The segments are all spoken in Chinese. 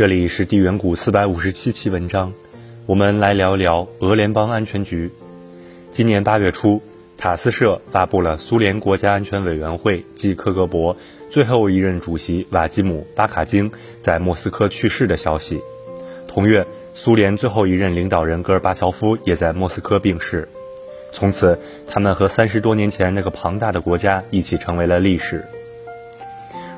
这里是地缘谷四百五十七期文章，我们来聊聊俄联邦安全局。今年八月初，塔斯社发布了苏联国家安全委员会及克格勃最后一任主席瓦基姆·巴卡京在莫斯科去世的消息。同月，苏联最后一任领导人戈尔巴乔夫也在莫斯科病逝。从此，他们和三十多年前那个庞大的国家一起成为了历史。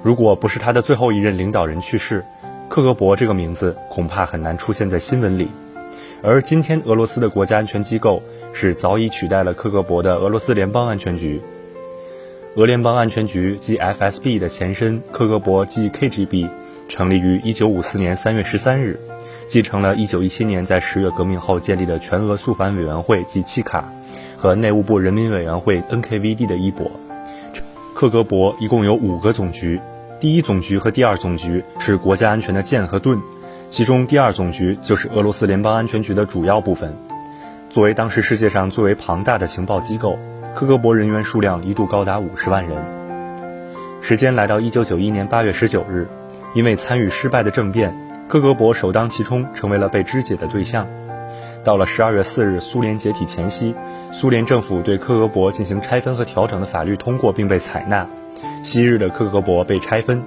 如果不是他的最后一任领导人去世，克格勃这个名字恐怕很难出现在新闻里。而今天，俄罗斯的国家安全机构是早已取代了克格勃的俄罗斯联邦安全局。俄联邦安全局即 FSB 的前身克格勃即 KGB，成立于1954年3月13日，继承了1917年在十月革命后建立的全俄肃反委员会及契卡和内务部人民委员会 NKVD 的衣钵。克格勃一共有五个总局，第一总局和第二总局是国家安全的剑和盾。其中第二总局就是俄罗斯联邦安全局的主要部分。作为当时世界上最为庞大的情报机构，克格勃人员数量一度高达五十万人。时间来到一九九一年八月十九日，因为参与失败的政变，克格勃首当其冲，成为了被肢解的对象。到了十二月四日，苏联解体前夕，苏联政府对克格勃进行拆分和调整的法律通过并被采纳，昔日的克格勃被拆分。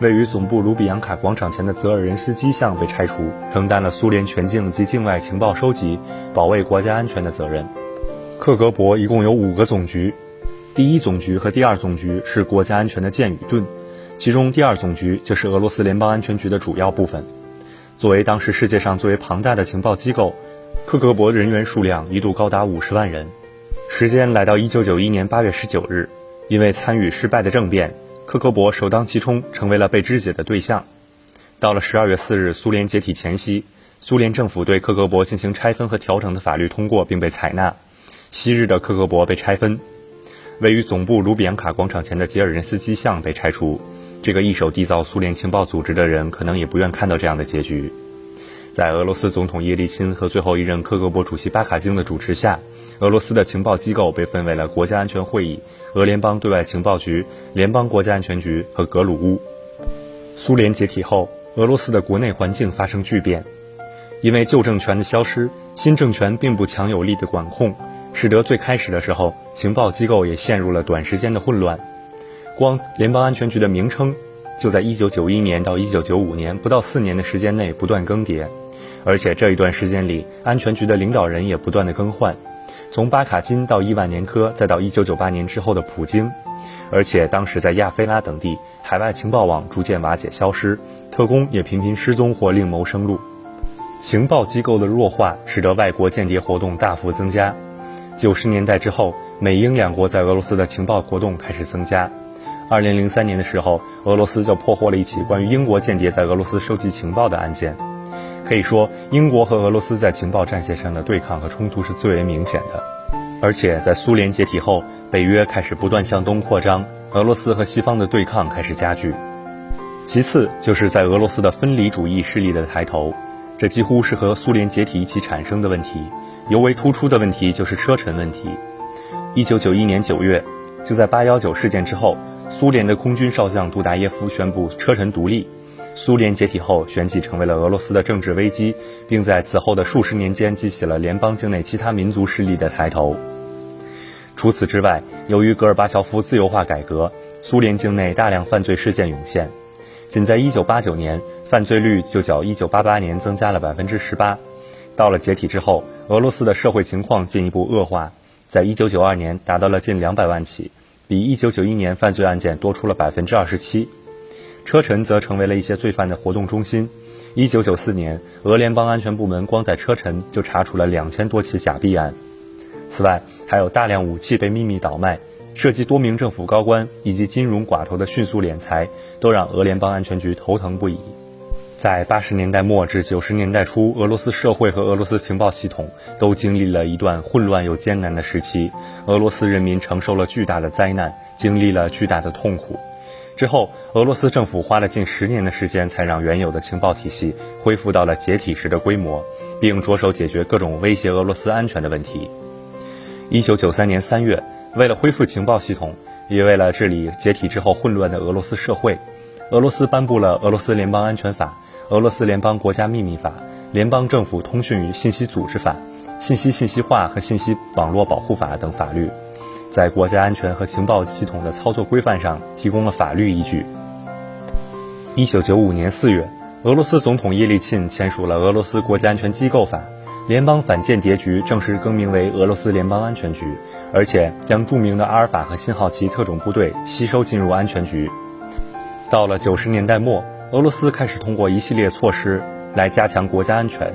位于总部卢比扬卡广场前的泽尔人斯基像被拆除，承担了苏联全境及境外情报收集、保卫国家安全的责任。克格勃一共有五个总局，第一总局和第二总局是国家安全的剑与盾，其中第二总局就是俄罗斯联邦安全局的主要部分。作为当时世界上最为庞大的情报机构，克格勃人员数量一度高达五十万人。时间来到一九九一年八月十九日，因为参与失败的政变。克格勃首当其冲，成为了被肢解的对象。到了十二月四日，苏联解体前夕，苏联政府对克格勃进行拆分和调整的法律通过并被采纳，昔日的克格勃被拆分。位于总部卢比扬卡广场前的吉尔任斯基像被拆除。这个一手缔造苏联情报组织的人，可能也不愿看到这样的结局。在俄罗斯总统叶利钦和最后一任克格勃主席巴卡京的主持下，俄罗斯的情报机构被分为了国家安全会议、俄联邦对外情报局、联邦国家安全局和格鲁乌。苏联解体后，俄罗斯的国内环境发生巨变，因为旧政权的消失，新政权并不强有力的管控，使得最开始的时候，情报机构也陷入了短时间的混乱。光联邦安全局的名称，就在1991年到1995年不到四年的时间内不断更迭。而且这一段时间里，安全局的领导人也不断的更换，从巴卡金到伊万年科，再到1998年之后的普京。而且当时在亚非拉等地，海外情报网逐渐瓦解消失，特工也频频失踪或另谋生路。情报机构的弱化，使得外国间谍活动大幅增加。九十年代之后，美英两国在俄罗斯的情报活动开始增加。二零零三年的时候，俄罗斯就破获了一起关于英国间谍在俄罗斯收集情报的案件。可以说，英国和俄罗斯在情报战线上的对抗和冲突是最为明显的。而且，在苏联解体后，北约开始不断向东扩张，俄罗斯和西方的对抗开始加剧。其次，就是在俄罗斯的分离主义势力的抬头，这几乎是和苏联解体一起产生的问题。尤为突出的问题就是车臣问题。一九九一年九月，就在八幺九事件之后，苏联的空军少将杜达耶夫宣布车臣独立。苏联解体后，旋即成为了俄罗斯的政治危机，并在此后的数十年间激起了联邦境内其他民族势力的抬头。除此之外，由于戈尔巴乔夫自由化改革，苏联境内大量犯罪事件涌现。仅在1989年，犯罪率就较1988年增加了百分之十八。到了解体之后，俄罗斯的社会情况进一步恶化，在1992年达到了近两百万起，比1991年犯罪案件多出了百分之二十七。车臣则成为了一些罪犯的活动中心。一九九四年，俄联邦安全部门光在车臣就查处了两千多起假币案。此外，还有大量武器被秘密倒卖，涉及多名政府高官以及金融寡头的迅速敛财，都让俄联邦安全局头疼不已。在八十年代末至九十年代初，俄罗斯社会和俄罗斯情报系统都经历了一段混乱又艰难的时期，俄罗斯人民承受了巨大的灾难，经历了巨大的痛苦。之后，俄罗斯政府花了近十年的时间，才让原有的情报体系恢复到了解体时的规模，并着手解决各种威胁俄罗斯安全的问题。一九九三年三月，为了恢复情报系统，也为了治理解体之后混乱的俄罗斯社会，俄罗斯颁布了《俄罗斯联邦安全法》，俄罗斯联邦国家秘密法》《联邦政府通讯与信息组织法》《信息信息化和信息网络保护法》等法律，在国家安全和情报系统的操作规范上提供了法律依据。一九九五年四月，俄罗斯总统叶利钦签署了《俄罗斯国家安全机构法》。联邦反间谍局正式更名为俄罗斯联邦安全局，而且将著名的阿尔法和信号旗特种部队吸收进入安全局。到了九十年代末，俄罗斯开始通过一系列措施来加强国家安全，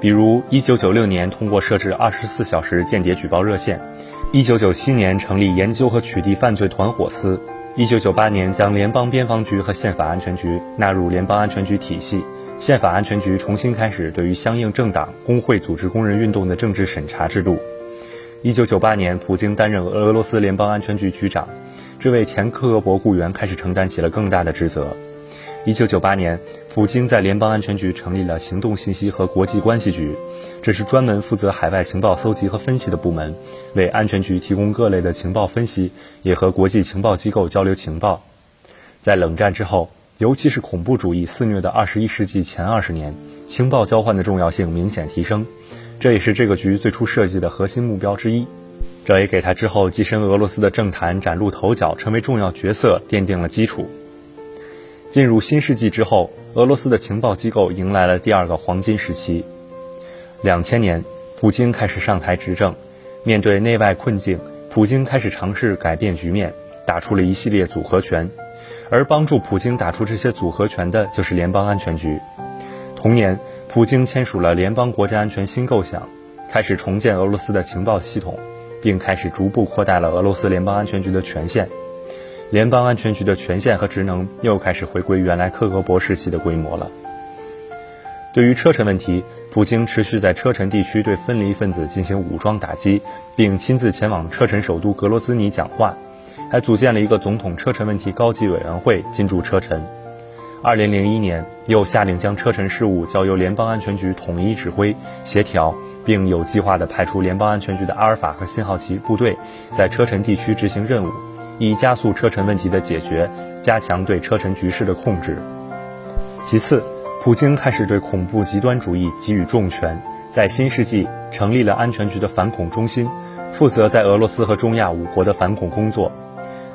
比如一九九六年通过设置二十四小时间谍举报热线，一九九七年成立研究和取缔犯罪团伙司，一九九八年将联邦边防局和宪法安全局纳入联邦安全局体系。宪法安全局重新开始对于相应政党、工会组织工人运动的政治审查制度。一九九八年，普京担任俄罗斯联邦安全局局长，这位前克格勃雇员开始承担起了更大的职责。一九九八年，普京在联邦安全局成立了行动信息和国际关系局，这是专门负责海外情报搜集和分析的部门，为安全局提供各类的情报分析，也和国际情报机构交流情报。在冷战之后。尤其是恐怖主义肆虐的二十一世纪前二十年，情报交换的重要性明显提升，这也是这个局最初设计的核心目标之一。这也给他之后跻身俄罗斯的政坛崭露头角，成为重要角色奠定了基础。进入新世纪之后，俄罗斯的情报机构迎来了第二个黄金时期。两千年，普京开始上台执政，面对内外困境，普京开始尝试改变局面，打出了一系列组合拳。而帮助普京打出这些组合拳的，就是联邦安全局。同年，普京签署了联邦国家安全新构想，开始重建俄罗斯的情报系统，并开始逐步扩大了俄罗斯联邦安全局的权限。联邦安全局的权限和职能又开始回归原来克格勃时期的规模了。对于车臣问题，普京持续在车臣地区对分离分子进行武装打击，并亲自前往车臣首都格罗兹尼讲话。还组建了一个总统车臣问题高级委员会进驻车臣。二零零一年，又下令将车臣事务交由联邦安全局统一指挥协调，并有计划地派出联邦安全局的阿尔法和信号旗部队在车臣地区执行任务，以加速车臣问题的解决，加强对车臣局势的控制。其次，普京开始对恐怖极端主义给予重拳，在新世纪成立了安全局的反恐中心，负责在俄罗斯和中亚五国的反恐工作。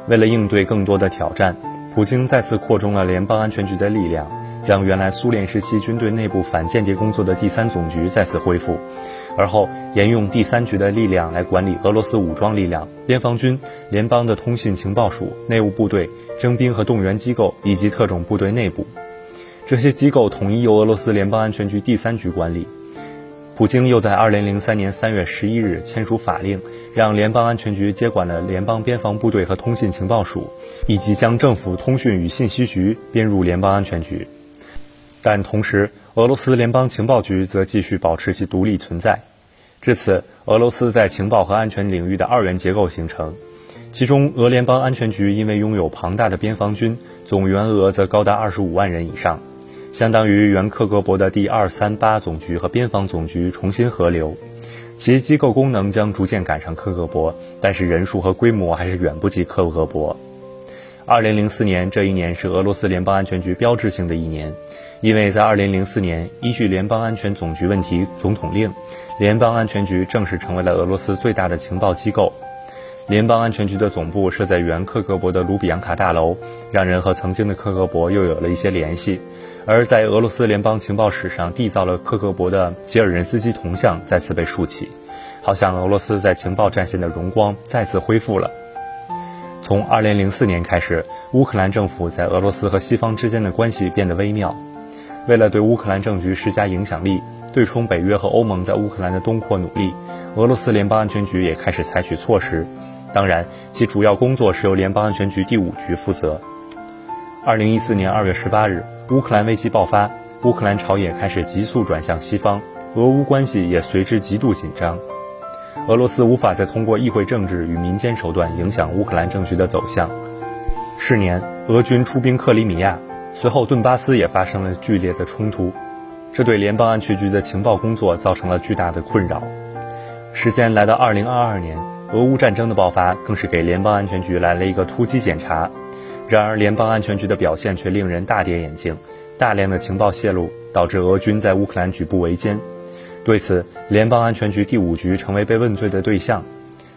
为了应对更多的挑战，普京再次扩充了联邦安全局的力量，将原来苏联时期军队内部反间谍工作的第三总局再次恢复，而后沿用第三局的力量来管理俄罗斯武装力量、边防军、联邦的通信情报署、内务部队、征兵和动员机构以及特种部队内部。这些机构统一由俄罗斯联邦安全局第三局管理。普京又在2003年3月11日签署法令，让联邦安全局接管了联邦边防部队和通信情报署，以及将政府通讯与信息局编入联邦安全局。但同时，俄罗斯联邦情报局则继续保持其独立存在。至此，俄罗斯在情报和安全领域的二元结构形成，其中俄联邦安全局因为拥有庞大的边防军，总员额则高达25万人以上。相当于原克格勃的第二三八总局和边防总局重新合流，其机构功能将逐渐赶上克格勃，但是人数和规模还是远不及克格勃。二零零四年这一年是俄罗斯联邦安全局标志性的一年，因为在二零零四年，依据联邦安全总局问题总统令，联邦安全局正式成为了俄罗斯最大的情报机构。联邦安全局的总部设在原克格勃的卢比扬卡大楼，让人和曾经的克格勃又有了一些联系。而在俄罗斯联邦情报史上缔造了克格勃的吉尔任斯基铜像再次被竖起，好像俄罗斯在情报战线的荣光再次恢复了。从2004年开始，乌克兰政府在俄罗斯和西方之间的关系变得微妙。为了对乌克兰政局施加影响力，对冲北约和欧盟在乌克兰的东扩努力，俄罗斯联邦安全局也开始采取措施。当然，其主要工作是由联邦安全局第五局负责。2014年2月18日。乌克兰危机爆发，乌克兰朝野开始急速转向西方，俄乌关系也随之极度紧张。俄罗斯无法再通过议会政治与民间手段影响乌克兰政局的走向。是年，俄军出兵克里米亚，随后顿巴斯也发生了剧烈的冲突，这对联邦安全局的情报工作造成了巨大的困扰。时间来到2022年，俄乌战争的爆发更是给联邦安全局来了一个突击检查。然而，联邦安全局的表现却令人大跌眼镜。大量的情报泄露导致俄军在乌克兰举步维艰。对此，联邦安全局第五局成为被问罪的对象。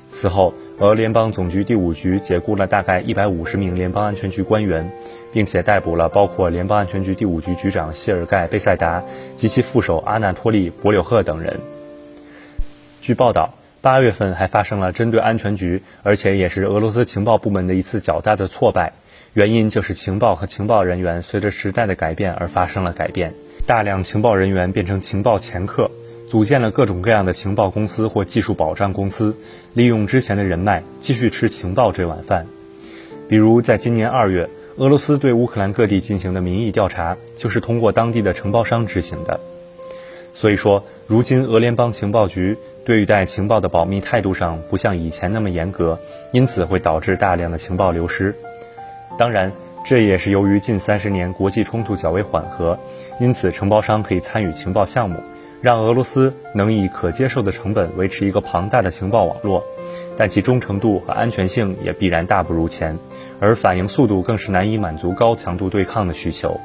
此后，俄联邦总局第五局解雇了大概一百五十名联邦安全局官员，并且逮捕了包括联邦安全局第五局局长谢尔盖·贝塞达及其副手阿纳托利·博柳赫等人。据报道，八月份还发生了针对安全局，而且也是俄罗斯情报部门的一次较大的挫败。原因就是情报和情报人员随着时代的改变而发生了改变，大量情报人员变成情报掮客。组建了各种各样的情报公司或技术保障公司，利用之前的人脉继续吃情报这碗饭。比如，在今年二月，俄罗斯对乌克兰各地进行的民意调查，就是通过当地的承包商执行的。所以说，如今俄联邦情报局对待情报的保密态度上不像以前那么严格，因此会导致大量的情报流失。当然，这也是由于近三十年国际冲突较为缓和，因此承包商可以参与情报项目。让俄罗斯能以可接受的成本维持一个庞大的情报网络，但其忠诚度和安全性也必然大不如前，而反应速度更是难以满足高强度对抗的需求。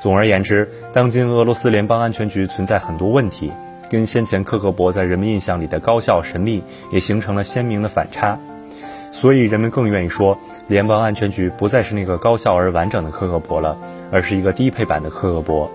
总而言之，当今俄罗斯联邦安全局存在很多问题，跟先前克格勃在人们印象里的高效神秘也形成了鲜明的反差，所以人们更愿意说，联邦安全局不再是那个高效而完整的克格勃了，而是一个低配版的克格勃。